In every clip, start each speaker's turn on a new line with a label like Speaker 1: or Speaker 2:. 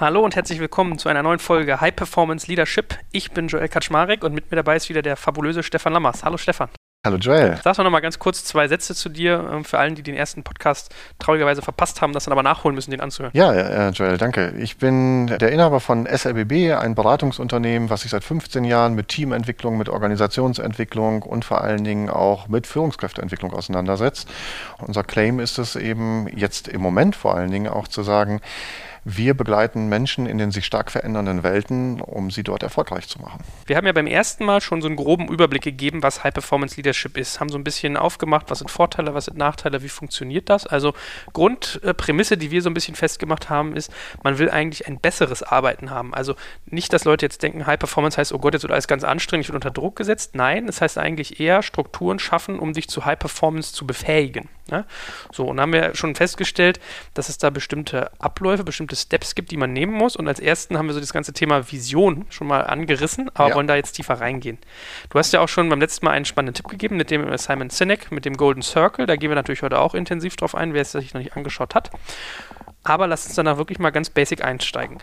Speaker 1: Hallo und herzlich willkommen zu einer neuen Folge High Performance Leadership. Ich bin Joel Kaczmarek und mit mir dabei ist wieder der fabulöse Stefan Lammers. Hallo Stefan.
Speaker 2: Hallo Joel.
Speaker 1: Sag doch noch mal ganz kurz zwei Sätze zu dir, ähm, für allen, die den ersten Podcast traurigerweise verpasst haben, das dann aber nachholen müssen, den anzuhören.
Speaker 2: Ja, äh, Joel, danke. Ich bin der Inhaber von SLBB, ein Beratungsunternehmen, was sich seit 15 Jahren mit Teamentwicklung, mit Organisationsentwicklung und vor allen Dingen auch mit Führungskräfteentwicklung auseinandersetzt. Unser Claim ist es eben jetzt im Moment vor allen Dingen auch zu sagen, wir begleiten Menschen in den sich stark verändernden Welten, um sie dort erfolgreich zu machen.
Speaker 1: Wir haben ja beim ersten Mal schon so einen groben Überblick gegeben, was High Performance Leadership ist, haben so ein bisschen aufgemacht, was sind Vorteile, was sind Nachteile, wie funktioniert das. Also Grundprämisse, die wir so ein bisschen festgemacht haben, ist, man will eigentlich ein besseres Arbeiten haben. Also nicht, dass Leute jetzt denken, High Performance heißt, oh Gott, jetzt wird alles ganz anstrengend, ich wird unter Druck gesetzt. Nein, es heißt eigentlich eher Strukturen schaffen, um dich zu High Performance zu befähigen. Ne? So, und haben wir schon festgestellt, dass es da bestimmte Abläufe, bestimmte Steps gibt, die man nehmen muss. Und als ersten haben wir so das ganze Thema Vision schon mal angerissen, aber ja. wollen da jetzt tiefer reingehen. Du hast ja auch schon beim letzten Mal einen spannenden Tipp gegeben mit dem Simon Sinek, mit dem Golden Circle. Da gehen wir natürlich heute auch intensiv drauf ein, wer es sich noch nicht angeschaut hat. Aber lass uns danach wirklich mal ganz basic einsteigen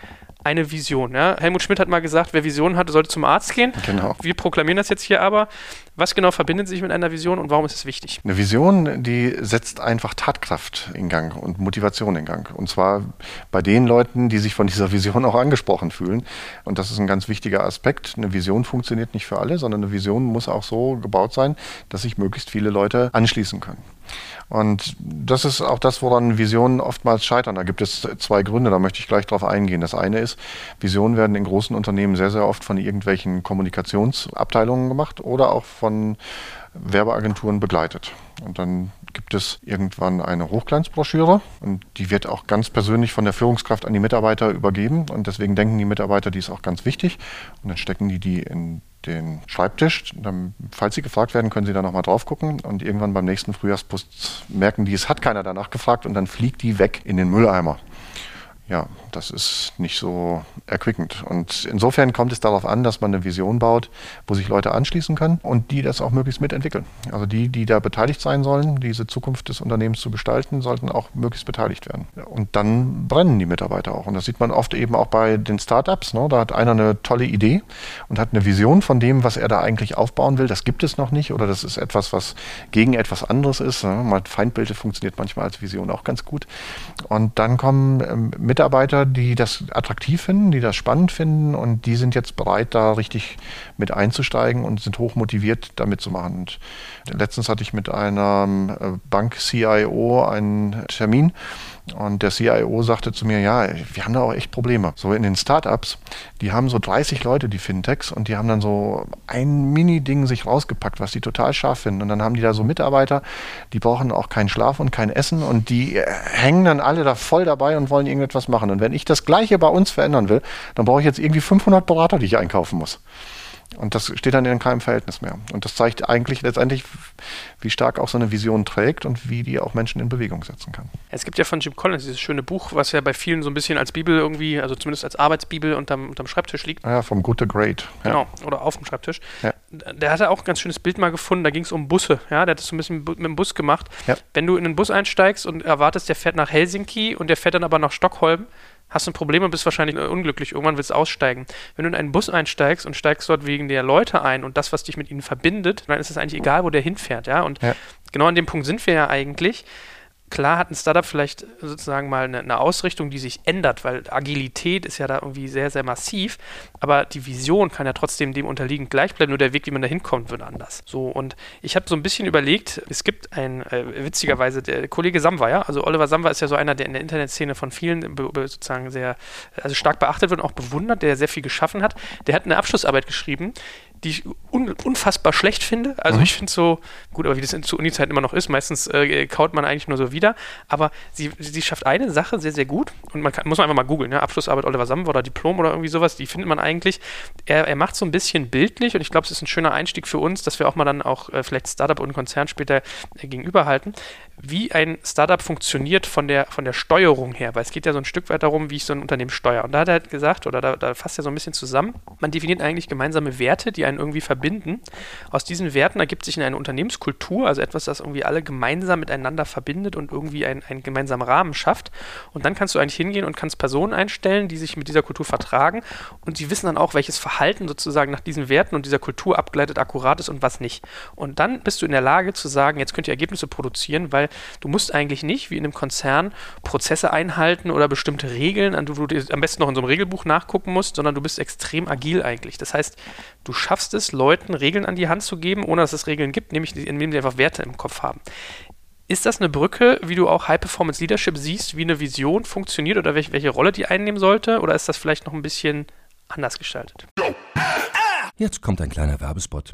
Speaker 1: eine Vision. Ja? Helmut Schmidt hat mal gesagt, wer Visionen hat, sollte zum Arzt gehen. Genau. Wir proklamieren das jetzt hier aber. Was genau verbindet sich mit einer Vision und warum ist es wichtig?
Speaker 2: Eine Vision, die setzt einfach Tatkraft in Gang und Motivation in Gang. Und zwar bei den Leuten, die sich von dieser Vision auch angesprochen fühlen. Und das ist ein ganz wichtiger Aspekt. Eine Vision funktioniert nicht für alle, sondern eine Vision muss auch so gebaut sein, dass sich möglichst viele Leute anschließen können. Und das ist auch das, woran Visionen oftmals scheitern. Da gibt es zwei Gründe, da möchte ich gleich drauf eingehen. Das eine ist, Visionen werden in großen Unternehmen sehr, sehr oft von irgendwelchen Kommunikationsabteilungen gemacht oder auch von Werbeagenturen begleitet. Und dann gibt es irgendwann eine Hochglanzbroschüre und die wird auch ganz persönlich von der Führungskraft an die Mitarbeiter übergeben und deswegen denken die Mitarbeiter, die ist auch ganz wichtig und dann stecken die die in den Schreibtisch. Dann, falls Sie gefragt werden, können Sie da nochmal drauf gucken und irgendwann beim nächsten Frühjahrspost merken die, es hat keiner danach gefragt und dann fliegt die weg in den Mülleimer ja, das ist nicht so erquickend. Und insofern kommt es darauf an, dass man eine Vision baut, wo sich Leute anschließen können und die das auch möglichst mitentwickeln. Also die, die da beteiligt sein sollen, diese Zukunft des Unternehmens zu gestalten, sollten auch möglichst beteiligt werden. Und dann brennen die Mitarbeiter auch. Und das sieht man oft eben auch bei den Startups. Ne? Da hat einer eine tolle Idee und hat eine Vision von dem, was er da eigentlich aufbauen will. Das gibt es noch nicht oder das ist etwas, was gegen etwas anderes ist. Ne? Feindbilde funktioniert manchmal als Vision auch ganz gut. Und dann kommen ähm, Mitarbeiter, die das attraktiv finden, die das spannend finden und die sind jetzt bereit, da richtig mit einzusteigen und sind hoch motiviert, da mitzumachen. Und letztens hatte ich mit einem äh, Bank-CIO einen Termin und der CIO sagte zu mir, ja, wir haben da auch echt Probleme. So in den Startups, die haben so 30 Leute, die Fintechs, und die haben dann so ein Mini-Ding sich rausgepackt, was die total scharf finden. Und dann haben die da so Mitarbeiter, die brauchen auch keinen Schlaf und kein Essen und die äh, hängen dann alle da voll dabei und wollen irgendetwas machen. Und wenn ich das Gleiche bei uns verändern will, dann brauche ich jetzt irgendwie 500 Berater, die ich einkaufen muss. Und das steht dann in keinem Verhältnis mehr. Und das zeigt eigentlich letztendlich, wie stark auch so eine Vision trägt und wie die auch Menschen in Bewegung setzen kann.
Speaker 1: Es gibt ja von Jim Collins dieses schöne Buch, was ja bei vielen so ein bisschen als Bibel irgendwie, also zumindest als Arbeitsbibel unterm, unterm Schreibtisch liegt.
Speaker 2: Ja, vom Good to Great.
Speaker 1: Ja. Genau, oder auf dem Schreibtisch. Ja. Der hatte auch ein ganz schönes Bild mal gefunden, da ging es um Busse. Ja, der hat das so ein bisschen mit dem Bus gemacht. Ja. Wenn du in einen Bus einsteigst und erwartest, der fährt nach Helsinki und der fährt dann aber nach Stockholm, hast du ein Problem und bist wahrscheinlich unglücklich. Irgendwann willst du aussteigen. Wenn du in einen Bus einsteigst und steigst dort wegen der Leute ein und das, was dich mit ihnen verbindet, dann ist es eigentlich egal, wo der hinfährt, ja. Und ja. genau an dem Punkt sind wir ja eigentlich klar hat ein Startup vielleicht sozusagen mal eine, eine, Ausrichtung, die sich ändert, weil Agilität ist ja da irgendwie sehr, sehr massiv, aber die Vision kann ja trotzdem dem unterliegend gleich bleiben, nur der Weg, wie man da hinkommt, wird anders. So, und ich habe so ein bisschen überlegt, es gibt ein, äh, witzigerweise, der Kollege Samwa, ja, also Oliver Samwa ist ja so einer, der in der Internetszene von vielen sozusagen sehr, also stark beachtet wird und auch bewundert, der sehr viel geschaffen hat. Der hat eine Abschlussarbeit geschrieben, die ich un unfassbar schlecht finde. Also mhm. ich finde so, gut, aber wie das in, zu Uni-Zeiten immer noch ist, meistens äh, kaut man eigentlich nur so wieder. Aber sie, sie schafft eine Sache sehr, sehr gut und man kann, muss man einfach mal googeln, ja, Abschlussarbeit Oliver Samwer oder Diplom oder irgendwie sowas, die findet man eigentlich. Er, er macht so ein bisschen bildlich und ich glaube, es ist ein schöner Einstieg für uns, dass wir auch mal dann auch äh, vielleicht Startup und Konzern später äh, gegenüberhalten. Wie ein Startup funktioniert von der, von der Steuerung her, weil es geht ja so ein Stück weit darum, wie ich so ein Unternehmen steuere. Und da hat er halt gesagt, oder da, da fasst er so ein bisschen zusammen, man definiert eigentlich gemeinsame Werte, die einen irgendwie verbinden. Aus diesen Werten ergibt sich eine Unternehmenskultur, also etwas, das irgendwie alle gemeinsam miteinander verbindet und irgendwie einen, einen gemeinsamen Rahmen schafft. Und dann kannst du eigentlich hingehen und kannst Personen einstellen, die sich mit dieser Kultur vertragen und sie wissen dann auch, welches Verhalten sozusagen nach diesen Werten und dieser Kultur abgeleitet akkurat ist und was nicht. Und dann bist du in der Lage zu sagen, jetzt könnt ihr Ergebnisse produzieren, weil du musst eigentlich nicht, wie in einem Konzern, Prozesse einhalten oder bestimmte Regeln, an die du am besten noch in so einem Regelbuch nachgucken musst, sondern du bist extrem agil eigentlich. Das heißt, du schaffst es, Leuten Regeln an die Hand zu geben, ohne dass es Regeln gibt, nämlich indem sie einfach Werte im Kopf haben. Ist das eine Brücke, wie du auch High Performance Leadership siehst, wie eine Vision funktioniert oder welche, welche Rolle die einnehmen sollte? Oder ist das vielleicht noch ein bisschen anders gestaltet?
Speaker 3: Jetzt kommt ein kleiner Werbespot.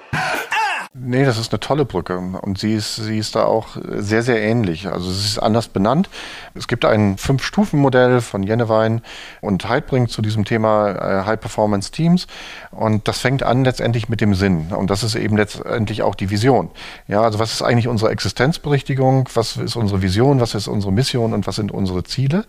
Speaker 2: Nee, das ist eine tolle Brücke und sie ist, sie ist da auch sehr, sehr ähnlich. Also es ist anders benannt. Es gibt ein Fünf-Stufen-Modell von Jennewein und Heidbrink zu diesem Thema äh, High-Performance-Teams und das fängt an letztendlich mit dem Sinn und das ist eben letztendlich auch die Vision. Ja, also was ist eigentlich unsere Existenzberichtigung? Was ist unsere Vision? Was ist unsere Mission und was sind unsere Ziele?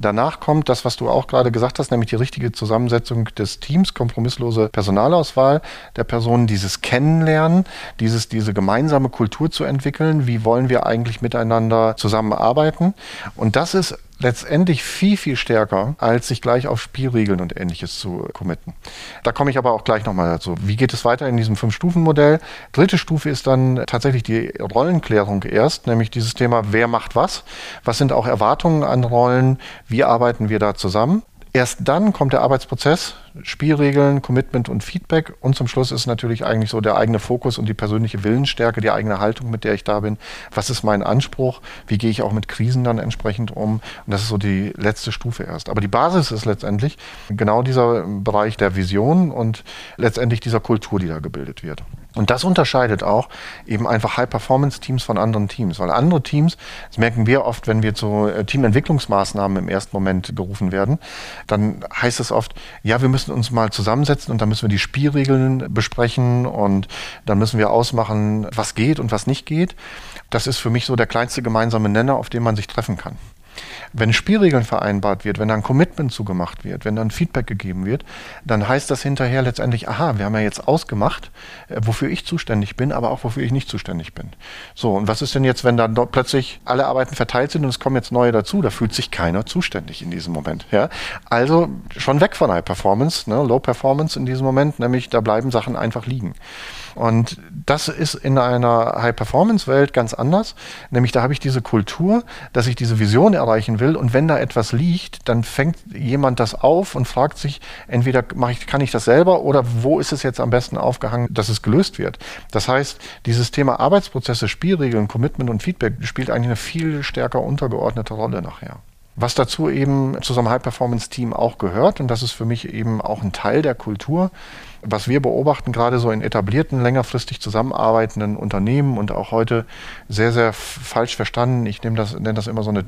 Speaker 2: Danach kommt das, was du auch gerade gesagt hast, nämlich die richtige Zusammensetzung des Teams, kompromisslose Personalauswahl der Personen, dieses Kennenlernen, dieses, diese gemeinsame Kultur zu entwickeln. Wie wollen wir eigentlich miteinander zusammenarbeiten? Und das ist letztendlich viel, viel stärker, als sich gleich auf Spielregeln und ähnliches zu committen. Da komme ich aber auch gleich nochmal dazu. Wie geht es weiter in diesem Fünf-Stufen-Modell? Dritte Stufe ist dann tatsächlich die Rollenklärung erst, nämlich dieses Thema, wer macht was? Was sind auch Erwartungen an Rollen? Wie arbeiten wir da zusammen? Erst dann kommt der Arbeitsprozess, Spielregeln, Commitment und Feedback. Und zum Schluss ist natürlich eigentlich so der eigene Fokus und die persönliche Willensstärke, die eigene Haltung, mit der ich da bin. Was ist mein Anspruch? Wie gehe ich auch mit Krisen dann entsprechend um? Und das ist so die letzte Stufe erst. Aber die Basis ist letztendlich genau dieser Bereich der Vision und letztendlich dieser Kultur, die da gebildet wird. Und das unterscheidet auch eben einfach High-Performance-Teams von anderen Teams. Weil andere Teams, das merken wir oft, wenn wir zu äh, Teamentwicklungsmaßnahmen im ersten Moment gerufen werden, dann heißt es oft, ja, wir müssen uns mal zusammensetzen und dann müssen wir die Spielregeln besprechen und dann müssen wir ausmachen, was geht und was nicht geht. Das ist für mich so der kleinste gemeinsame Nenner, auf dem man sich treffen kann. Wenn Spielregeln vereinbart wird, wenn da ein Commitment zugemacht wird, wenn dann Feedback gegeben wird, dann heißt das hinterher letztendlich, aha, wir haben ja jetzt ausgemacht, äh, wofür ich zuständig bin, aber auch wofür ich nicht zuständig bin. So, und was ist denn jetzt, wenn dann plötzlich alle Arbeiten verteilt sind und es kommen jetzt neue dazu? Da fühlt sich keiner zuständig in diesem Moment. Ja? Also schon weg von High Performance, ne? Low Performance in diesem Moment, nämlich da bleiben Sachen einfach liegen. Und das ist in einer High-Performance-Welt ganz anders. Nämlich da habe ich diese Kultur, dass ich diese Vision erreichen will. Und wenn da etwas liegt, dann fängt jemand das auf und fragt sich, entweder ich, kann ich das selber oder wo ist es jetzt am besten aufgehangen, dass es gelöst wird. Das heißt, dieses Thema Arbeitsprozesse, Spielregeln, Commitment und Feedback spielt eigentlich eine viel stärker untergeordnete Rolle nachher. Was dazu eben zu so einem High-Performance-Team auch gehört, und das ist für mich eben auch ein Teil der Kultur, was wir beobachten, gerade so in etablierten, längerfristig zusammenarbeitenden Unternehmen und auch heute sehr, sehr falsch verstanden, ich nehme das, nenne das immer so eine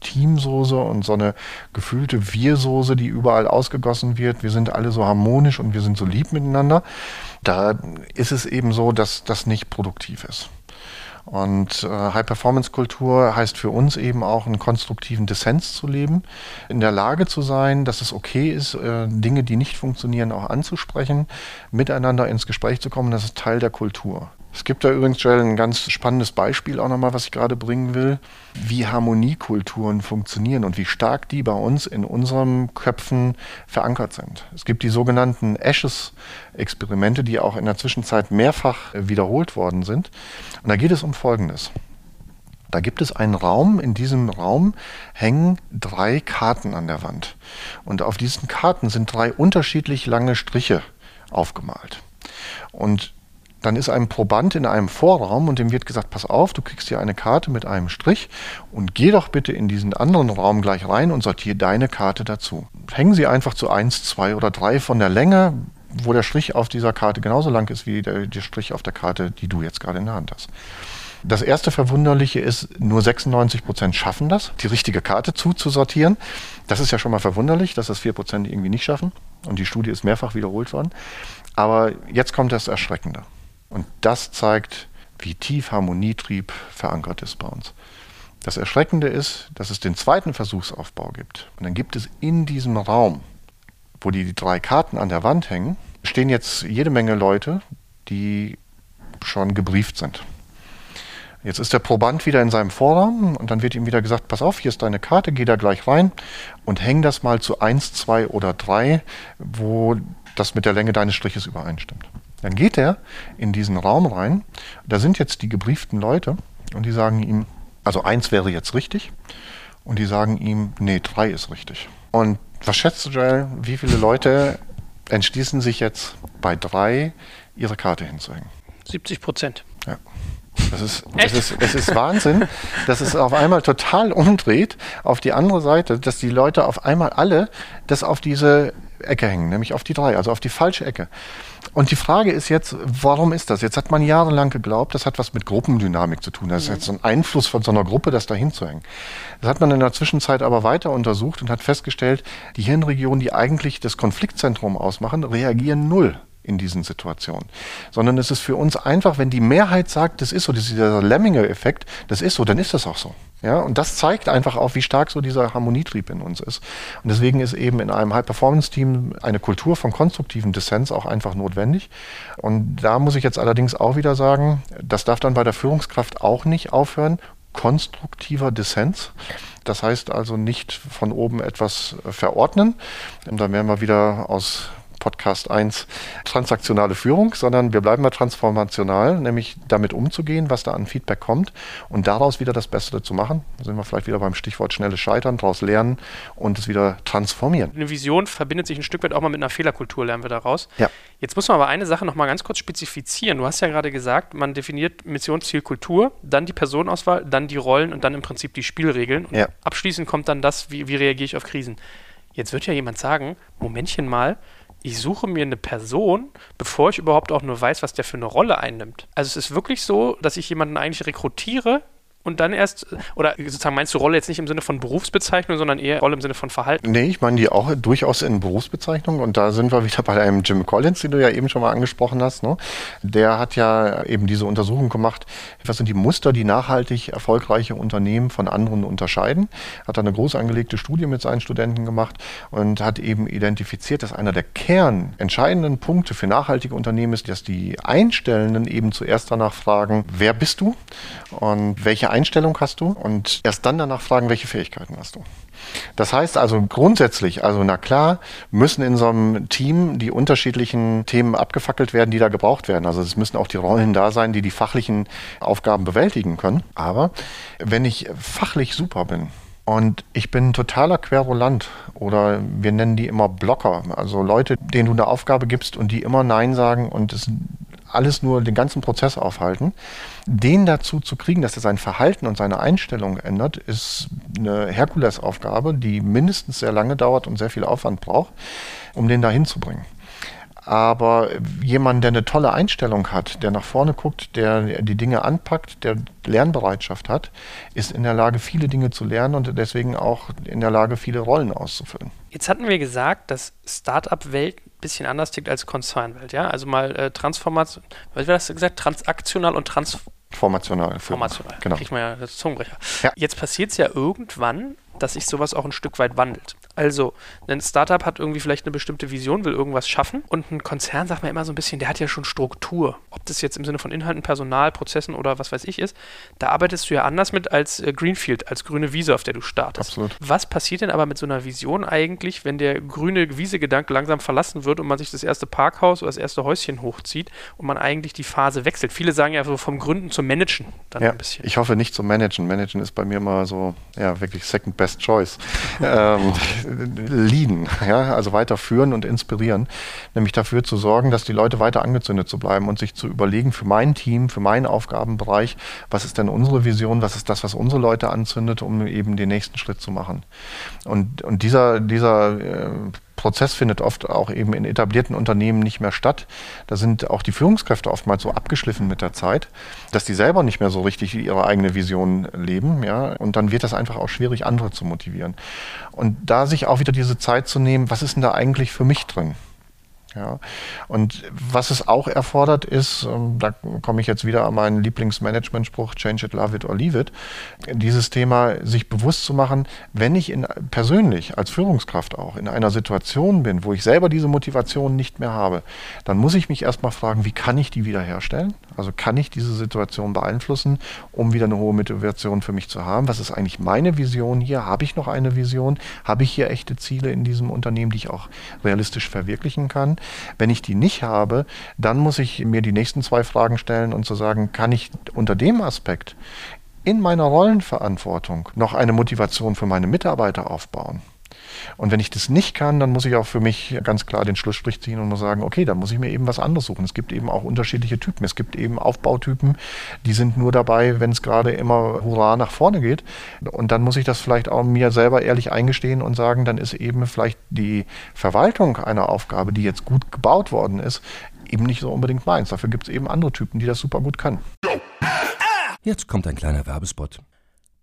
Speaker 2: Teamsoße und so eine gefühlte Wir-Soße, die überall ausgegossen wird. Wir sind alle so harmonisch und wir sind so lieb miteinander. Da ist es eben so, dass das nicht produktiv ist. Und äh, High-Performance-Kultur heißt für uns eben auch einen konstruktiven Dissens zu leben, in der Lage zu sein, dass es okay ist, äh, Dinge, die nicht funktionieren, auch anzusprechen, miteinander ins Gespräch zu kommen. Das ist Teil der Kultur. Es gibt da übrigens, Joel, ein ganz spannendes Beispiel auch nochmal, was ich gerade bringen will, wie Harmoniekulturen funktionieren und wie stark die bei uns in unseren Köpfen verankert sind. Es gibt die sogenannten Ashes-Experimente, die auch in der Zwischenzeit mehrfach wiederholt worden sind. Und da geht es um Folgendes. Da gibt es einen Raum, in diesem Raum hängen drei Karten an der Wand. Und auf diesen Karten sind drei unterschiedlich lange Striche aufgemalt. Und dann ist ein Proband in einem Vorraum und dem wird gesagt, pass auf, du kriegst hier eine Karte mit einem Strich und geh doch bitte in diesen anderen Raum gleich rein und sortiere deine Karte dazu. Hängen sie einfach zu 1, 2 oder 3 von der Länge, wo der Strich auf dieser Karte genauso lang ist wie der, der Strich auf der Karte, die du jetzt gerade in der Hand hast. Das erste Verwunderliche ist, nur 96 Prozent schaffen das, die richtige Karte zuzusortieren. Das ist ja schon mal verwunderlich, dass das 4 Prozent irgendwie nicht schaffen. Und die Studie ist mehrfach wiederholt worden. Aber jetzt kommt das Erschreckende. Und das zeigt, wie tief Harmonietrieb verankert ist bei uns. Das Erschreckende ist, dass es den zweiten Versuchsaufbau gibt. Und dann gibt es in diesem Raum, wo die drei Karten an der Wand hängen, stehen jetzt jede Menge Leute, die schon gebrieft sind. Jetzt ist der Proband wieder in seinem Vorraum und dann wird ihm wieder gesagt, pass auf, hier ist deine Karte, geh da gleich rein und häng das mal zu 1, 2 oder 3, wo das mit der Länge deines Striches übereinstimmt. Dann geht er in diesen Raum rein. Da sind jetzt die gebrieften Leute und die sagen ihm, also eins wäre jetzt richtig. Und die sagen ihm, nee, drei ist richtig. Und was schätzt du, Joel, wie viele Leute entschließen sich jetzt bei drei ihre Karte hinzuhängen?
Speaker 1: 70 Prozent.
Speaker 2: Ja. Das ist, das ist, es ist Wahnsinn, dass es auf einmal total umdreht auf die andere Seite, dass die Leute auf einmal alle das auf diese Ecke hängen, nämlich auf die drei, also auf die falsche Ecke. Und die Frage ist jetzt, warum ist das? Jetzt hat man jahrelang geglaubt, das hat was mit Gruppendynamik zu tun. Das ist jetzt so ein Einfluss von so einer Gruppe, das dahin zu hängen. Das hat man in der Zwischenzeit aber weiter untersucht und hat festgestellt, die Hirnregionen, die eigentlich das Konfliktzentrum ausmachen, reagieren null in diesen Situationen. Sondern es ist für uns einfach, wenn die Mehrheit sagt, das ist so, dieser Lemminge-Effekt, das ist so, dann ist das auch so. Ja, und das zeigt einfach auch, wie stark so dieser Harmonietrieb in uns ist. Und deswegen ist eben in einem High-Performance-Team eine Kultur von konstruktiven Dissens auch einfach notwendig. Und da muss ich jetzt allerdings auch wieder sagen, das darf dann bei der Führungskraft auch nicht aufhören. Konstruktiver Dissens. Das heißt also nicht von oben etwas verordnen. Und dann wären wir wieder aus Podcast 1 transaktionale Führung, sondern wir bleiben mal transformational, nämlich damit umzugehen, was da an Feedback kommt und daraus wieder das Beste zu machen. Da sind wir vielleicht wieder beim Stichwort schnelles Scheitern, daraus lernen und es wieder transformieren.
Speaker 1: Eine Vision verbindet sich ein Stück weit auch mal mit einer Fehlerkultur, lernen wir daraus.
Speaker 2: Ja.
Speaker 1: Jetzt muss man aber eine Sache noch mal ganz kurz spezifizieren. Du hast ja gerade gesagt, man definiert Mission, Ziel, Kultur, dann die Personenauswahl, dann die Rollen und dann im Prinzip die Spielregeln. Und
Speaker 2: ja.
Speaker 1: abschließend kommt dann das, wie, wie reagiere ich auf Krisen. Jetzt wird ja jemand sagen, Momentchen mal, ich suche mir eine Person, bevor ich überhaupt auch nur weiß, was der für eine Rolle einnimmt. Also es ist wirklich so, dass ich jemanden eigentlich rekrutiere, und dann erst, oder sozusagen meinst du Rolle jetzt nicht im Sinne von Berufsbezeichnung, sondern eher Rolle im Sinne von Verhalten?
Speaker 2: Nee, ich meine die auch durchaus in Berufsbezeichnung und da sind wir wieder bei einem Jim Collins, den du ja eben schon mal angesprochen hast. Ne? Der hat ja eben diese Untersuchung gemacht, was sind die Muster, die nachhaltig erfolgreiche Unternehmen von anderen unterscheiden. Hat da eine groß angelegte Studie mit seinen Studenten gemacht und hat eben identifiziert, dass einer der kernentscheidenden Punkte für nachhaltige Unternehmen ist, dass die Einstellenden eben zuerst danach fragen, wer bist du und welche Einstellung hast du und erst dann danach fragen, welche Fähigkeiten hast du. Das heißt also grundsätzlich, also na klar, müssen in so einem Team die unterschiedlichen Themen abgefackelt werden, die da gebraucht werden. Also es müssen auch die Rollen da sein, die die fachlichen Aufgaben bewältigen können. Aber wenn ich fachlich super bin, und ich bin totaler Querulant oder wir nennen die immer Blocker, also Leute, denen du eine Aufgabe gibst und die immer Nein sagen und es alles nur den ganzen Prozess aufhalten. Den dazu zu kriegen, dass er sein Verhalten und seine Einstellung ändert, ist eine Herkulesaufgabe, die mindestens sehr lange dauert und sehr viel Aufwand braucht, um den da hinzubringen. Aber jemand, der eine tolle Einstellung hat, der nach vorne guckt, der die Dinge anpackt, der Lernbereitschaft hat, ist in der Lage, viele Dinge zu lernen und deswegen auch in der Lage, viele Rollen auszufüllen.
Speaker 1: Jetzt hatten wir gesagt, dass Startup-Welt bisschen anders tickt als Konzernwelt, ja? Also mal äh, Transformation, was war das gesagt? Transaktional und Transformational.
Speaker 2: Formational.
Speaker 1: Genau. Kriegt man ja das Zungenbrecher. Ja. Jetzt passiert es ja irgendwann, dass sich sowas auch ein Stück weit wandelt. Also, ein Startup hat irgendwie vielleicht eine bestimmte Vision, will irgendwas schaffen und ein Konzern, sagt man immer so ein bisschen, der hat ja schon Struktur. Ob das jetzt im Sinne von Inhalten, Personal, Prozessen oder was weiß ich ist, da arbeitest du ja anders mit als äh, Greenfield, als grüne Wiese, auf der du startest.
Speaker 2: Absolut.
Speaker 1: Was passiert denn aber mit so einer Vision eigentlich, wenn der grüne Wiese-Gedanke langsam verlassen wird und man sich das erste Parkhaus oder das erste Häuschen hochzieht und man eigentlich die Phase wechselt? Viele sagen ja so vom Gründen zum Managen
Speaker 2: dann ja, ein bisschen. Ich hoffe nicht zum Managen. Managen ist bei mir mal so, ja, wirklich second best choice. ähm, leaden, ja, also weiterführen und inspirieren, nämlich dafür zu sorgen, dass die Leute weiter angezündet zu bleiben und sich zu überlegen für mein Team, für meinen Aufgabenbereich, was ist denn unsere Vision, was ist das, was unsere Leute anzündet, um eben den nächsten Schritt zu machen. Und, und dieser, dieser äh, Prozess findet oft auch eben in etablierten Unternehmen nicht mehr statt. Da sind auch die Führungskräfte oftmals so abgeschliffen mit der Zeit, dass die selber nicht mehr so richtig ihre eigene Vision leben, ja. Und dann wird das einfach auch schwierig, andere zu motivieren. Und da sich auch wieder diese Zeit zu nehmen, was ist denn da eigentlich für mich drin? Ja. Und was es auch erfordert ist, ähm, da komme ich jetzt wieder an meinen Lieblingsmanagement-Spruch, change it, love it or leave it, dieses Thema sich bewusst zu machen, wenn ich in, persönlich als Führungskraft auch in einer Situation bin, wo ich selber diese Motivation nicht mehr habe, dann muss ich mich erstmal fragen, wie kann ich die wiederherstellen? Also kann ich diese Situation beeinflussen, um wieder eine hohe Motivation für mich zu haben? Was ist eigentlich meine Vision hier? Habe ich noch eine Vision? Habe ich hier echte Ziele in diesem Unternehmen, die ich auch realistisch verwirklichen kann? Wenn ich die nicht habe, dann muss ich mir die nächsten zwei Fragen stellen und zu sagen, kann ich unter dem Aspekt in meiner Rollenverantwortung noch eine Motivation für meine Mitarbeiter aufbauen? Und wenn ich das nicht kann, dann muss ich auch für mich ganz klar den Schlussstrich ziehen und muss sagen, okay, dann muss ich mir eben was anderes suchen. Es gibt eben auch unterschiedliche Typen. Es gibt eben Aufbautypen, die sind nur dabei, wenn es gerade immer hurra nach vorne geht. Und dann muss ich das vielleicht auch mir selber ehrlich eingestehen und sagen, dann ist eben vielleicht die Verwaltung einer Aufgabe, die jetzt gut gebaut worden ist, eben nicht so unbedingt meins. Dafür gibt es eben andere Typen, die das super gut können.
Speaker 3: Jetzt kommt ein kleiner Werbespot.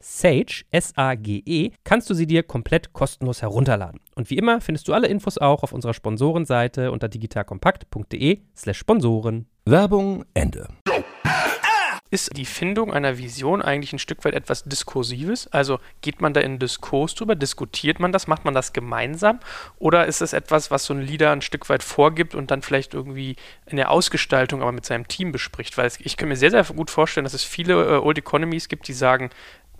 Speaker 4: Sage, S-A-G-E, kannst du sie dir komplett kostenlos herunterladen. Und wie immer findest du alle Infos auch auf unserer Sponsorenseite unter digitalkompakt.de slash Sponsoren.
Speaker 3: Werbung Ende.
Speaker 1: Ist die Findung einer Vision eigentlich ein Stück weit etwas Diskursives? Also geht man da in Diskurs drüber? Diskutiert man das? Macht man das gemeinsam? Oder ist es etwas, was so ein Leader ein Stück weit vorgibt und dann vielleicht irgendwie in der Ausgestaltung aber mit seinem Team bespricht? Weil ich kann mir sehr, sehr gut vorstellen, dass es viele äh, Old Economies gibt, die sagen,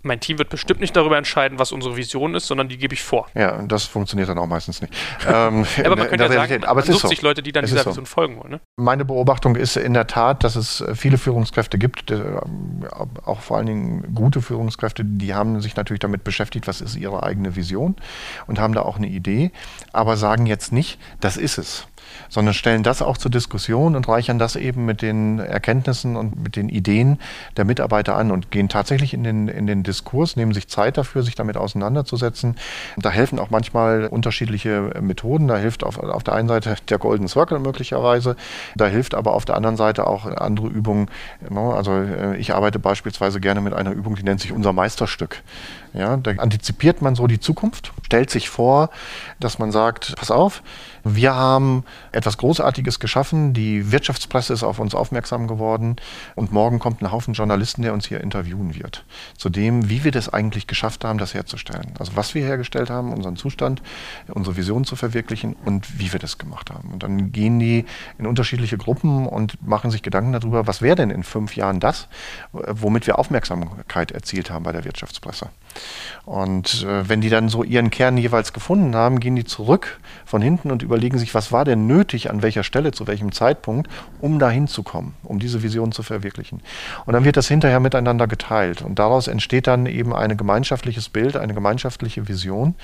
Speaker 1: mein Team wird bestimmt nicht darüber entscheiden, was unsere Vision ist, sondern die gebe ich vor.
Speaker 2: Ja, und das funktioniert dann auch meistens nicht. ähm,
Speaker 1: aber man könnte ja sagen,
Speaker 2: aber
Speaker 1: man sucht so. sich Leute, die dann es dieser Vision so. folgen wollen. Ne?
Speaker 2: Meine Beobachtung ist in der Tat, dass es viele Führungskräfte gibt, auch vor allen Dingen gute Führungskräfte, die haben sich natürlich damit beschäftigt, was ist ihre eigene Vision und haben da auch eine Idee, aber sagen jetzt nicht, das ist es sondern stellen das auch zur Diskussion und reichern das eben mit den Erkenntnissen und mit den Ideen der Mitarbeiter an und gehen tatsächlich in den, in den Diskurs, nehmen sich Zeit dafür, sich damit auseinanderzusetzen. Da helfen auch manchmal unterschiedliche Methoden. Da hilft auf, auf der einen Seite der Golden Circle möglicherweise, da hilft aber auf der anderen Seite auch andere Übungen. Ne? Also äh, ich arbeite beispielsweise gerne mit einer Übung, die nennt sich unser Meisterstück. Ja, da antizipiert man so die Zukunft, stellt sich vor, dass man sagt, pass auf, wir haben etwas Großartiges geschaffen, die Wirtschaftspresse ist auf uns aufmerksam geworden und morgen kommt ein Haufen Journalisten, der uns hier interviewen wird. Zu dem, wie wir das eigentlich geschafft haben, das herzustellen. Also was wir hergestellt haben, unseren Zustand, unsere Vision zu verwirklichen und wie wir das gemacht haben. Und dann gehen die in unterschiedliche Gruppen und machen sich Gedanken darüber, was wäre denn in fünf Jahren das, womit wir Aufmerksamkeit erzielt haben bei der Wirtschaftspresse. Und äh, wenn die dann so ihren Kern jeweils gefunden haben, gehen die zurück von hinten und überlegen sich, was war denn nötig, an welcher Stelle, zu welchem Zeitpunkt, um dahin zu kommen, um diese Vision zu verwirklichen. Und dann wird das hinterher miteinander geteilt. Und daraus entsteht dann eben ein gemeinschaftliches Bild, eine gemeinschaftliche Vision,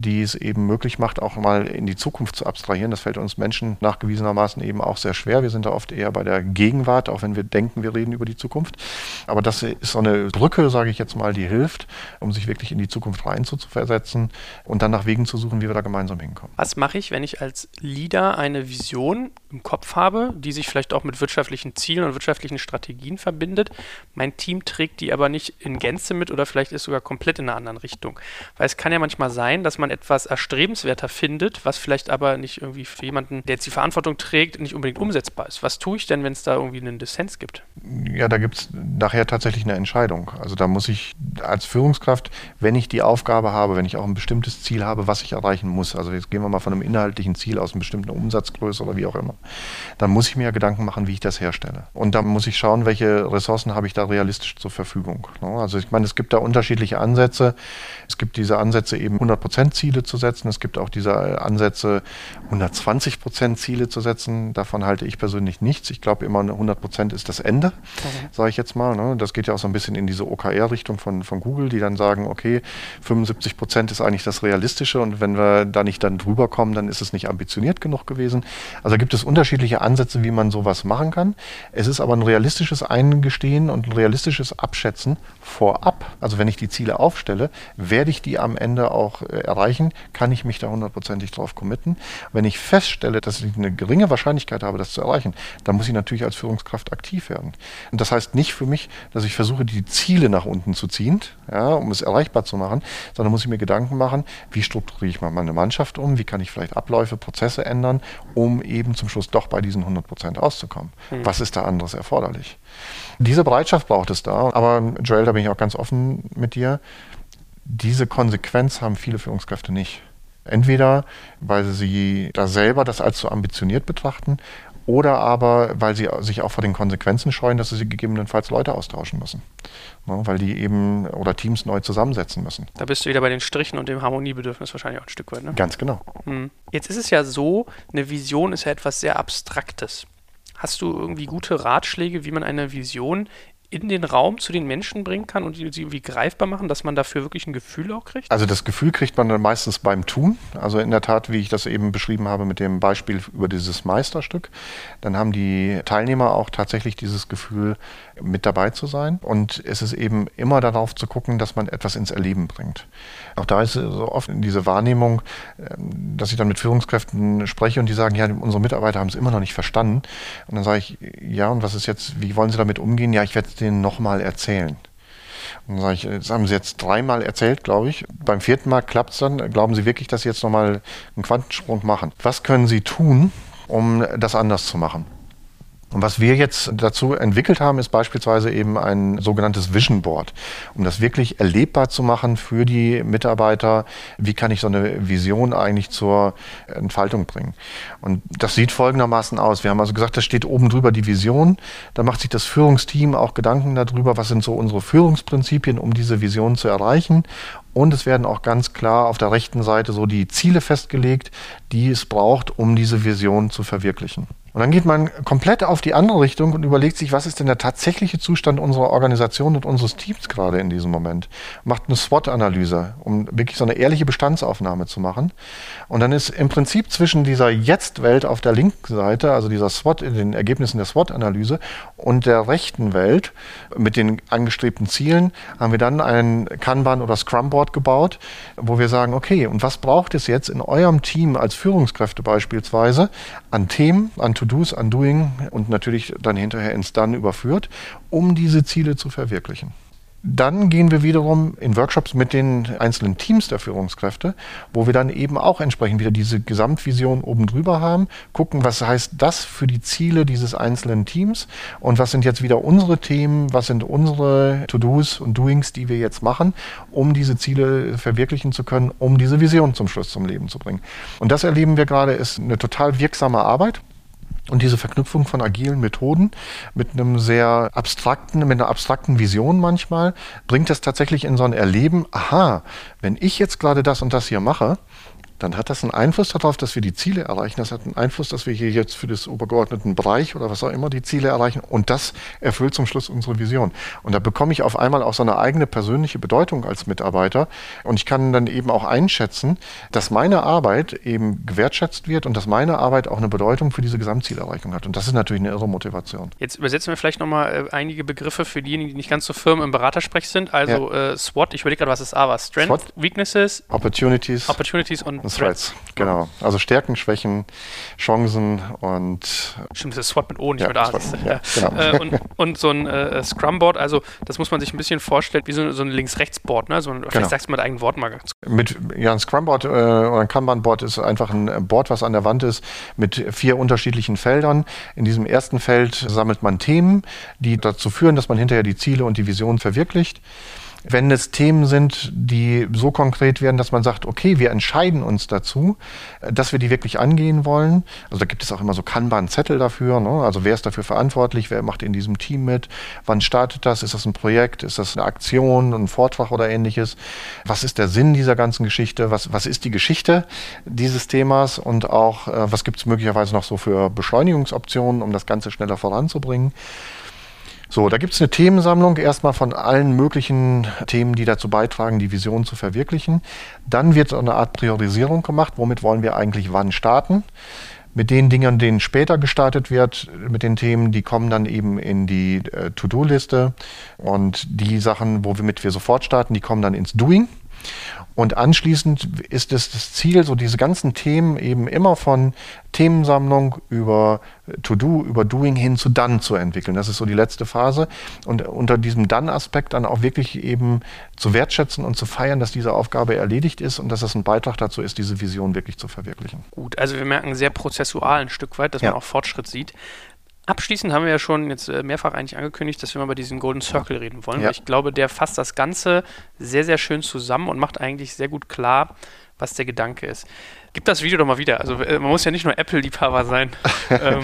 Speaker 2: die es eben möglich macht, auch mal in die Zukunft zu abstrahieren. Das fällt uns Menschen nachgewiesenermaßen eben auch sehr schwer. Wir sind da oft eher bei der Gegenwart, auch wenn wir denken, wir reden über die Zukunft. Aber das ist so eine Brücke, sage ich jetzt mal, die hilft, um sich wirklich in die Zukunft rein zu versetzen und dann nach Wegen zu suchen, wie wir da gemeinsam hinkommen.
Speaker 1: Was mache ich, wenn ich als Leader eine Vision im Kopf habe, die sich vielleicht auch mit wirtschaftlichen Zielen und wirtschaftlichen Strategien verbindet? Mein Team trägt die aber nicht in Gänze mit oder vielleicht ist sogar komplett in einer anderen Richtung. Weil es kann ja manchmal sein, dass man etwas erstrebenswerter findet, was vielleicht aber nicht irgendwie für jemanden, der jetzt die Verantwortung trägt, nicht unbedingt umsetzbar ist. Was tue ich denn, wenn es da irgendwie einen Dissens gibt?
Speaker 2: Ja, da gibt es nachher tatsächlich eine Entscheidung. Also da muss ich als Führungskraft wenn ich die Aufgabe habe, wenn ich auch ein bestimmtes Ziel habe, was ich erreichen muss, also jetzt gehen wir mal von einem inhaltlichen Ziel aus, einer bestimmten Umsatzgröße oder wie auch immer, dann muss ich mir Gedanken machen, wie ich das herstelle. Und dann muss ich schauen, welche Ressourcen habe ich da realistisch zur Verfügung. Ne? Also ich meine, es gibt da unterschiedliche Ansätze. Es gibt diese Ansätze, eben 100% Ziele zu setzen. Es gibt auch diese Ansätze, 120% Ziele zu setzen. Davon halte ich persönlich nichts. Ich glaube immer, 100% ist das Ende, okay. sage ich jetzt mal. Ne? Das geht ja auch so ein bisschen in diese OKR-Richtung von, von Google, die dann sagen, okay, 75% ist eigentlich das Realistische und wenn wir da nicht dann drüber kommen, dann ist es nicht ambitioniert genug gewesen. Also gibt es unterschiedliche Ansätze, wie man sowas machen kann. Es ist aber ein realistisches Eingestehen und ein realistisches Abschätzen vorab. Also wenn ich die Ziele aufstelle, werde ich die am Ende auch äh, erreichen, kann ich mich da hundertprozentig drauf committen. Wenn ich feststelle, dass ich eine geringe Wahrscheinlichkeit habe, das zu erreichen, dann muss ich natürlich als Führungskraft aktiv werden. Und das heißt nicht für mich, dass ich versuche, die Ziele nach unten zu ziehen, ja, um es erreichbar zu machen, sondern muss ich mir Gedanken machen, wie strukturiere ich meine Mannschaft um, wie kann ich vielleicht Abläufe, Prozesse ändern, um eben zum Schluss doch bei diesen 100 Prozent auszukommen. Mhm. Was ist da anderes erforderlich? Diese Bereitschaft braucht es da. Aber Joel, da bin ich auch ganz offen mit dir. Diese Konsequenz haben viele Führungskräfte nicht. Entweder, weil sie da selber das als zu ambitioniert betrachten oder aber, weil sie sich auch vor den Konsequenzen scheuen, dass sie gegebenenfalls Leute austauschen müssen. Ne, weil die eben oder Teams neu zusammensetzen müssen.
Speaker 1: Da bist du wieder bei den Strichen und dem Harmoniebedürfnis wahrscheinlich auch ein Stück weit. Ne?
Speaker 2: Ganz genau.
Speaker 1: Hm. Jetzt ist es ja so, eine Vision ist ja etwas sehr Abstraktes. Hast du irgendwie gute Ratschläge, wie man eine Vision in den Raum zu den Menschen bringen kann und sie irgendwie greifbar machen, dass man dafür wirklich ein Gefühl auch kriegt?
Speaker 2: Also das Gefühl kriegt man dann meistens beim Tun. Also in der Tat, wie ich das eben beschrieben habe mit dem Beispiel über dieses Meisterstück, dann haben die Teilnehmer auch tatsächlich dieses Gefühl, mit dabei zu sein. Und es ist eben immer darauf zu gucken, dass man etwas ins Erleben bringt. Auch da ist so oft diese Wahrnehmung, ähm, dass ich dann mit Führungskräften spreche und die sagen, ja, unsere Mitarbeiter haben es immer noch nicht verstanden. Und dann sage ich, ja, und was ist jetzt, wie wollen Sie damit umgehen? Ja, ich werde es denen nochmal erzählen. Und sage ich, das haben Sie jetzt dreimal erzählt, glaube ich. Beim vierten Mal klappt es dann. Glauben Sie wirklich, dass Sie jetzt nochmal einen Quantensprung machen? Was können Sie tun, um das anders zu machen? Und was wir jetzt dazu entwickelt haben, ist beispielsweise eben ein sogenanntes Vision Board, um das wirklich erlebbar zu machen für die Mitarbeiter. Wie kann ich so eine Vision eigentlich zur Entfaltung bringen? Und das sieht folgendermaßen aus. Wir haben also gesagt, da steht oben drüber die Vision. Da macht sich das Führungsteam auch Gedanken darüber, was sind so unsere Führungsprinzipien, um diese Vision zu erreichen. und es werden auch ganz klar auf der rechten Seite so die Ziele festgelegt, die es braucht, um diese Vision zu verwirklichen. Und dann geht man komplett auf die andere Richtung und überlegt sich, was ist denn der tatsächliche Zustand unserer Organisation und unseres Teams gerade in diesem Moment. Macht eine SWOT-Analyse, um wirklich so eine ehrliche Bestandsaufnahme zu machen. Und dann ist im Prinzip zwischen dieser Jetzt-Welt auf der linken Seite, also dieser SWOT, den Ergebnissen der SWOT-Analyse und der rechten Welt mit den angestrebten Zielen, haben wir dann ein Kanban- oder Scrum-Board gebaut, wo wir sagen, okay, und was braucht es jetzt in eurem Team als Führungskräfte beispielsweise an Themen, an To-Dos, an Doing und natürlich dann hinterher ins Done überführt, um diese Ziele zu verwirklichen. Dann gehen wir wiederum in Workshops mit den einzelnen Teams der Führungskräfte, wo wir dann eben auch entsprechend wieder diese Gesamtvision oben drüber haben, gucken, was heißt das für die Ziele dieses einzelnen Teams und was sind jetzt wieder unsere Themen, was sind unsere To-Dos und Doings, die wir jetzt machen, um diese Ziele verwirklichen zu können, um diese Vision zum Schluss zum Leben zu bringen. Und das erleben wir gerade, ist eine total wirksame Arbeit. Und diese Verknüpfung von agilen Methoden mit einem sehr abstrakten, mit einer abstrakten Vision manchmal, bringt das tatsächlich in so ein Erleben, aha, wenn ich jetzt gerade das und das hier mache, dann hat das einen Einfluss darauf, dass wir die Ziele erreichen. Das hat einen Einfluss, dass wir hier jetzt für das übergeordneten Bereich oder was auch immer die Ziele erreichen. Und das erfüllt zum Schluss unsere Vision. Und da bekomme ich auf einmal auch so eine eigene persönliche Bedeutung als Mitarbeiter. Und ich kann dann eben auch einschätzen, dass meine Arbeit eben gewertschätzt wird und dass meine Arbeit auch eine Bedeutung für diese Gesamtzielerreichung hat. Und das ist natürlich eine irre Motivation.
Speaker 1: Jetzt übersetzen wir vielleicht nochmal äh, einige Begriffe für diejenigen, die nicht ganz so firm im Beratersprech sind. Also ja. äh, SWOT, ich überlege gerade, was ist A war. Strength, SWOT, Weaknesses,
Speaker 2: Opportunities,
Speaker 1: Opportunities und
Speaker 2: Threats. Genau. Also Stärken, Schwächen, Chancen und.
Speaker 1: Stimmt, das ist SWOT mit O, nicht ja, mit A. Ja, genau. Äh, und, und, so ein äh, Scrum-Board, also das muss man sich ein bisschen vorstellen, wie so, so ein Links-Rechts-Board, ne? So ein, genau. Vielleicht sagst du mit eigenen Worten mal.
Speaker 2: Mit, ja, ein Scrum-Board äh, oder ein Kanban-Board ist einfach ein Board, was an der Wand ist, mit vier unterschiedlichen Feldern. In diesem ersten Feld sammelt man Themen, die dazu führen, dass man hinterher die Ziele und die Vision verwirklicht. Wenn es Themen sind, die so konkret werden, dass man sagt, okay, wir entscheiden uns dazu, äh, dass wir die wirklich angehen wollen. Also da gibt es auch immer so Kanban-Zettel dafür. Ne? Also wer ist dafür verantwortlich? Wer macht in diesem Team mit? Wann startet das? Ist das ein Projekt? Ist das eine Aktion, ein Vortrag oder ähnliches? Was ist der Sinn dieser ganzen Geschichte? Was, was ist die Geschichte dieses Themas? Und auch, äh, was gibt es möglicherweise noch so für Beschleunigungsoptionen, um das Ganze schneller voranzubringen? So, da gibt es eine Themensammlung erstmal von allen möglichen Themen, die dazu beitragen, die Vision zu verwirklichen. Dann wird eine Art Priorisierung gemacht, womit wollen wir eigentlich wann starten. Mit den Dingen, denen später gestartet wird, mit den Themen, die kommen dann eben in die äh, To-Do-Liste. Und die Sachen, womit wir sofort starten, die kommen dann ins Doing. Und anschließend ist es das Ziel, so diese ganzen Themen eben immer von Themensammlung über To-Do, über Doing hin zu Done zu entwickeln. Das ist so die letzte Phase. Und unter diesem Done-Aspekt dann auch wirklich eben zu wertschätzen und zu feiern, dass diese Aufgabe erledigt ist und dass das ein Beitrag dazu ist, diese Vision wirklich zu verwirklichen.
Speaker 1: Gut, also wir merken sehr prozessual ein Stück weit, dass ja. man auch Fortschritt sieht. Abschließend haben wir ja schon jetzt äh, mehrfach eigentlich angekündigt, dass wir mal über diesen Golden Circle reden wollen. Ja. ich glaube, der fasst das Ganze sehr, sehr schön zusammen und macht eigentlich sehr gut klar, was der Gedanke ist. Gib das Video doch mal wieder. Also äh, man muss ja nicht nur Apple-Liebhaber sein. ähm,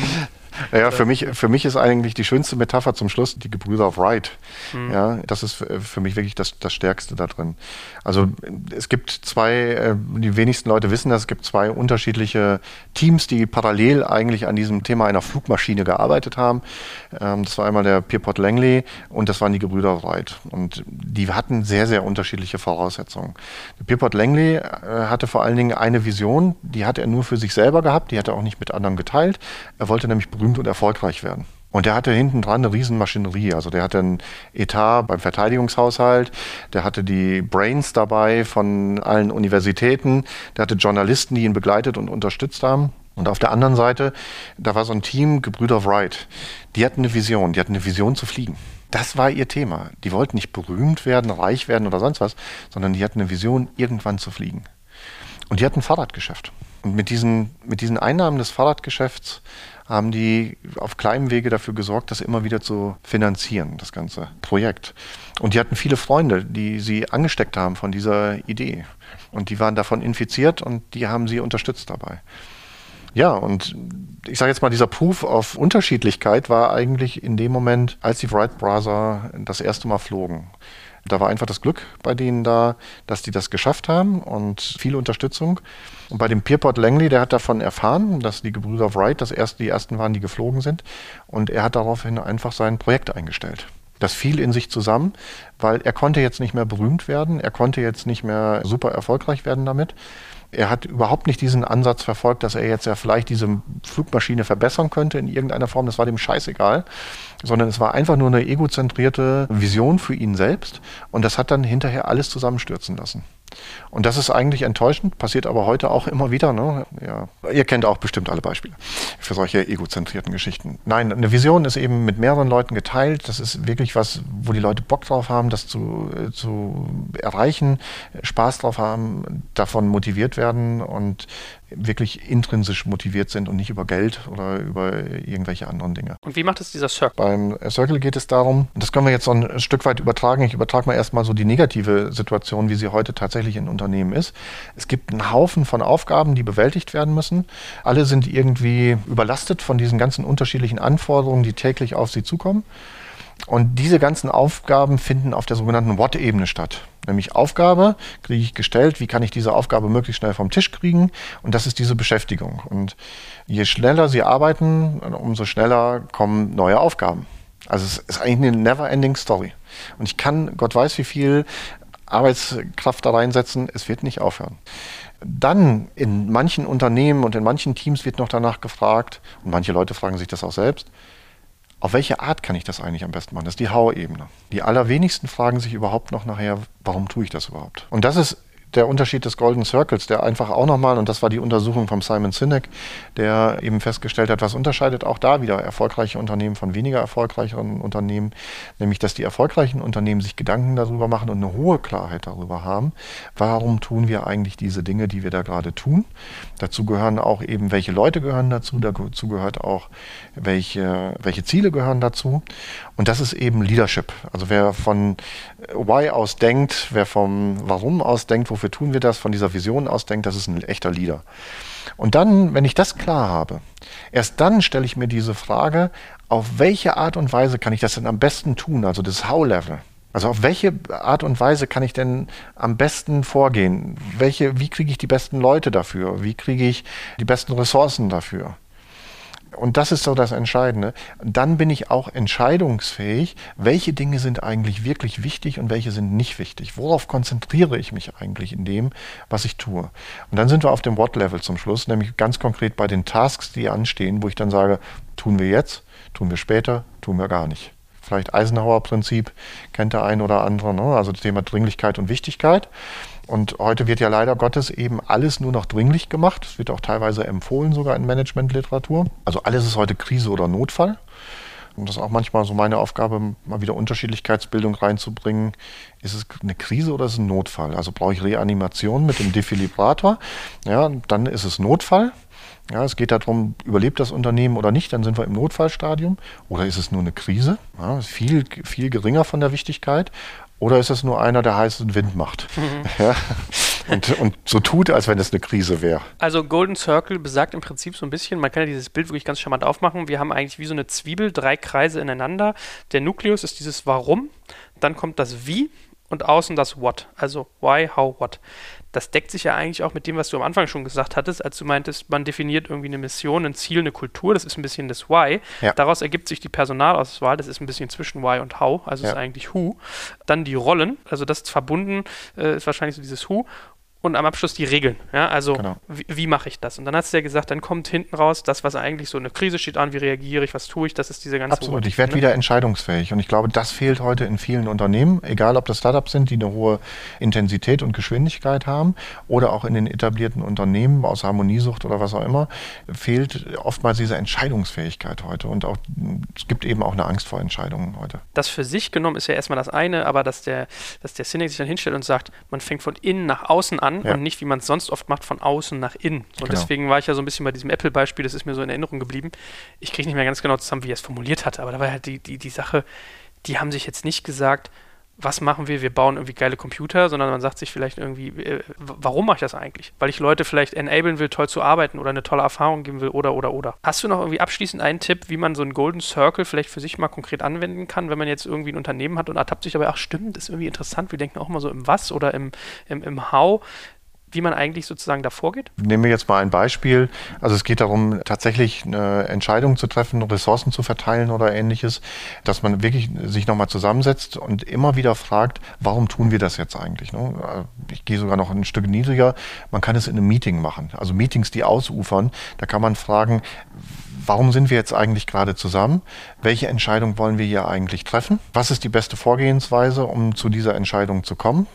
Speaker 2: naja, für mich, für mich ist eigentlich die schönste Metapher zum Schluss die Gebrüder Wright. Mhm. Ja, das ist für mich wirklich das, das Stärkste da drin. Also es gibt zwei, äh, die wenigsten Leute wissen das, es gibt zwei unterschiedliche Teams, die parallel eigentlich an diesem Thema einer Flugmaschine gearbeitet haben. Ähm, das war einmal der Pierpont Langley und das waren die Gebrüder Wright. Und die hatten sehr, sehr unterschiedliche Voraussetzungen. Der Pierpont Langley äh, hatte vor allen Dingen eine Vision, die hat er nur für sich selber gehabt, die hat er auch nicht mit anderen geteilt. Er wollte nämlich berühmt und erfolgreich werden. Und der hatte hinten dran eine Riesenmaschinerie. Also der hatte einen Etat beim Verteidigungshaushalt, der hatte die Brains dabei von allen Universitäten, der hatte Journalisten, die ihn begleitet und unterstützt haben. Und auf der anderen Seite, da war so ein Team, Gebrüder Wright. Die hatten eine Vision, die hatten eine Vision zu fliegen. Das war ihr Thema. Die wollten nicht berühmt werden, reich werden oder sonst was, sondern die hatten eine Vision, irgendwann zu fliegen. Und die hatten ein Fahrradgeschäft. Und mit diesen, mit diesen Einnahmen des Fahrradgeschäfts haben die auf kleinem Wege dafür gesorgt, das immer wieder zu finanzieren, das ganze Projekt. Und die hatten viele Freunde, die sie angesteckt haben von dieser Idee. Und die waren davon infiziert und die haben sie unterstützt dabei. Ja, und ich sage jetzt mal, dieser Proof auf Unterschiedlichkeit war eigentlich in dem Moment, als die Wright Brother das erste Mal flogen. Da war einfach das Glück bei denen da, dass die das geschafft haben und viel Unterstützung. Und bei dem Pierpont Langley, der hat davon erfahren, dass die Gebrüder Wright das erste, die ersten waren, die geflogen sind. Und er hat daraufhin einfach sein Projekt eingestellt. Das fiel in sich zusammen, weil er konnte jetzt nicht mehr berühmt werden, er konnte jetzt nicht mehr super erfolgreich werden damit. Er hat überhaupt nicht diesen Ansatz verfolgt, dass er jetzt ja vielleicht diese Flugmaschine verbessern könnte in irgendeiner Form. Das war dem scheißegal, sondern es war einfach nur eine egozentrierte Vision für ihn selbst. Und das hat dann hinterher alles zusammenstürzen lassen. Und das ist eigentlich enttäuschend, passiert aber heute auch immer wieder. Ne? Ja, ihr kennt auch bestimmt alle Beispiele für solche egozentrierten Geschichten. Nein, eine Vision ist eben mit mehreren Leuten geteilt. Das ist wirklich was, wo die Leute Bock drauf haben, das zu, äh, zu erreichen, Spaß drauf haben, davon motiviert werden und wirklich intrinsisch motiviert sind und nicht über Geld oder über irgendwelche anderen Dinge.
Speaker 1: Und wie macht es dieser Circle?
Speaker 2: Beim Circle geht es darum, und das können wir jetzt so ein Stück weit übertragen, ich übertrage mal erstmal so die negative Situation, wie sie heute tatsächlich in Unternehmen ist. Es gibt einen Haufen von Aufgaben, die bewältigt werden müssen. Alle sind irgendwie überlastet von diesen ganzen unterschiedlichen Anforderungen, die täglich auf sie zukommen. Und diese ganzen Aufgaben finden auf der sogenannten What-Ebene statt. Nämlich Aufgabe kriege ich gestellt, wie kann ich diese Aufgabe möglichst schnell vom Tisch kriegen? Und das ist diese Beschäftigung. Und je schneller Sie arbeiten, umso schneller kommen neue Aufgaben. Also es ist eigentlich eine never-ending Story. Und ich kann, Gott weiß wie viel Arbeitskraft da reinsetzen, es wird nicht aufhören. Dann in manchen Unternehmen und in manchen Teams wird noch danach gefragt, und manche Leute fragen sich das auch selbst, auf welche Art kann ich das eigentlich am besten machen? Das ist die How-Ebene. Die allerwenigsten fragen sich überhaupt noch nachher, warum tue ich das überhaupt? Und das ist der Unterschied des Golden Circles, der einfach auch nochmal, und das war die Untersuchung von Simon Sinek, der eben festgestellt hat, was unterscheidet auch da wieder erfolgreiche Unternehmen von weniger erfolgreicheren Unternehmen, nämlich dass die erfolgreichen Unternehmen sich Gedanken darüber machen und eine hohe Klarheit darüber haben, warum tun wir eigentlich diese Dinge, die wir da gerade tun. Dazu gehören auch eben, welche Leute gehören dazu, dazu gehört auch, welche, welche Ziele gehören dazu. Und das ist eben Leadership. Also wer von Why aus denkt, wer vom Warum aus denkt, wofür tun wir das, von dieser Vision aus denkt, das ist ein echter Leader. Und dann, wenn ich das klar habe, erst dann stelle ich mir diese Frage, auf welche Art und Weise kann ich das denn am besten tun, also das How-Level. Also auf welche Art und Weise kann ich denn am besten vorgehen? Welche, wie kriege ich die besten Leute dafür? Wie kriege ich die besten Ressourcen dafür? Und das ist so das Entscheidende. Dann bin ich auch entscheidungsfähig, welche Dinge sind eigentlich wirklich wichtig und welche sind nicht wichtig. Worauf konzentriere ich mich eigentlich in dem, was ich tue? Und dann sind wir auf dem What-Level zum Schluss, nämlich ganz konkret bei den Tasks, die anstehen, wo ich dann sage, tun wir jetzt, tun wir später, tun wir gar nicht. Vielleicht Eisenhower-Prinzip kennt der ein oder andere, ne? also das Thema Dringlichkeit und Wichtigkeit. Und heute wird ja leider Gottes eben alles nur noch dringlich gemacht. Es wird auch teilweise empfohlen, sogar in Managementliteratur. Also alles ist heute Krise oder Notfall. Und das ist auch manchmal so meine Aufgabe, mal wieder Unterschiedlichkeitsbildung reinzubringen. Ist es eine Krise oder ist es ein Notfall? Also brauche ich Reanimation mit dem Defibrillator? Ja, dann ist es Notfall. Ja, es geht darum, überlebt das Unternehmen oder nicht, dann sind wir im Notfallstadium. Oder ist es nur eine Krise? Ja, viel, viel geringer von der Wichtigkeit. Oder ist es nur einer, der heißen Wind macht? Mhm. Ja? Und, und so tut, als wenn es eine Krise wäre.
Speaker 1: Also Golden Circle besagt im Prinzip so ein bisschen, man kann ja dieses Bild wirklich ganz charmant aufmachen. Wir haben eigentlich wie so eine Zwiebel, drei Kreise ineinander. Der Nukleus ist dieses Warum, dann kommt das Wie und außen das What. Also Why, How, What das deckt sich ja eigentlich auch mit dem, was du am Anfang schon gesagt hattest, als du meintest, man definiert irgendwie eine Mission, ein Ziel, eine Kultur, das ist ein bisschen das Why. Ja. Daraus ergibt sich die Personalauswahl, das ist ein bisschen zwischen Why und How, also ja. ist eigentlich Who. Dann die Rollen, also das verbunden äh, ist wahrscheinlich so dieses Who und am Abschluss die Regeln. Ja, also genau. wie, wie mache ich das? Und dann hast du ja gesagt, dann kommt hinten raus, das, was eigentlich so eine Krise steht an, wie reagiere ich, was tue ich, das ist diese ganze
Speaker 2: Absolut, ich werde ne? wieder entscheidungsfähig und ich glaube, das fehlt heute in vielen Unternehmen, egal ob das Startups sind, die eine hohe Intensität und Geschwindigkeit haben oder auch in den etablierten Unternehmen aus Harmoniesucht oder was auch immer, fehlt oftmals diese Entscheidungsfähigkeit heute und auch es gibt eben auch eine Angst vor Entscheidungen heute.
Speaker 1: Das für sich genommen ist ja erstmal das eine, aber dass der, dass der Cynic sich dann hinstellt und sagt, man fängt von innen nach außen an, an ja. und nicht, wie man es sonst oft macht, von außen nach innen. Und genau. deswegen war ich ja so ein bisschen bei diesem Apple-Beispiel, das ist mir so in Erinnerung geblieben. Ich kriege nicht mehr ganz genau zusammen, wie er es formuliert hatte, aber da war halt die, die, die Sache, die haben sich jetzt nicht gesagt, was machen wir, wir bauen irgendwie geile Computer, sondern man sagt sich vielleicht irgendwie, äh, warum mache ich das eigentlich? Weil ich Leute vielleicht enablen will, toll zu arbeiten oder eine tolle Erfahrung geben will oder, oder, oder. Hast du noch irgendwie abschließend einen Tipp, wie man so einen Golden Circle vielleicht für sich mal konkret anwenden kann, wenn man jetzt irgendwie ein Unternehmen hat und ertappt sich aber, ach stimmt, das ist irgendwie interessant, wir denken auch mal so im Was oder im, im, im How wie man eigentlich sozusagen da vorgeht?
Speaker 2: Nehmen wir jetzt mal ein Beispiel. Also es geht darum, tatsächlich eine Entscheidung zu treffen, Ressourcen zu verteilen oder ähnliches, dass man wirklich sich nochmal zusammensetzt und immer wieder fragt, warum tun wir das jetzt eigentlich? Ne? Ich gehe sogar noch ein Stück niedriger. Man kann es in einem Meeting machen. Also Meetings, die ausufern. Da kann man fragen, warum sind wir jetzt eigentlich gerade zusammen? Welche Entscheidung wollen wir hier eigentlich treffen? Was ist die beste Vorgehensweise, um zu dieser Entscheidung zu kommen?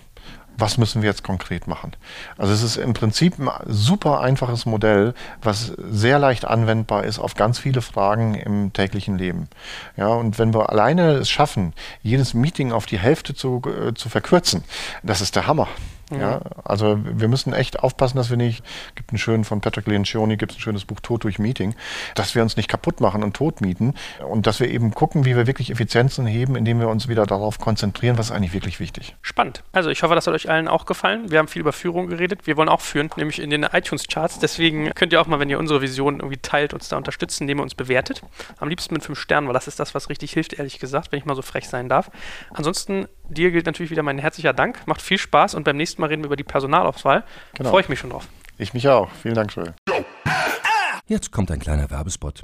Speaker 2: Was müssen wir jetzt konkret machen? Also es ist im Prinzip ein super einfaches Modell, was sehr leicht anwendbar ist auf ganz viele Fragen im täglichen Leben. Ja, und wenn wir alleine es schaffen, jedes Meeting auf die Hälfte zu, äh, zu verkürzen, das ist der Hammer. Ja, also wir müssen echt aufpassen, dass wir nicht, gibt einen schönen von Patrick Lencioni, gibt es ein schönes Buch Tod durch Meeting, dass wir uns nicht kaputt machen und tot mieten und dass wir eben gucken, wie wir wirklich Effizienzen heben, indem wir uns wieder darauf konzentrieren, was ist eigentlich wirklich wichtig.
Speaker 1: Spannend. Also ich hoffe, das hat euch allen auch gefallen. Wir haben viel über Führung geredet. Wir wollen auch führen, nämlich in den iTunes-Charts. Deswegen könnt ihr auch mal, wenn ihr unsere Vision irgendwie teilt, uns da unterstützen, indem ihr uns bewertet. Am liebsten mit fünf Sternen, weil das ist das, was richtig hilft, ehrlich gesagt, wenn ich mal so frech sein darf. Ansonsten, dir gilt natürlich wieder mein herzlicher Dank. Macht viel Spaß und beim nächsten Mal reden wir über die Personalauswahl. Genau. Freue ich mich schon drauf.
Speaker 2: Ich mich auch. Vielen Dank, Joel.
Speaker 3: Jetzt kommt ein kleiner Werbespot.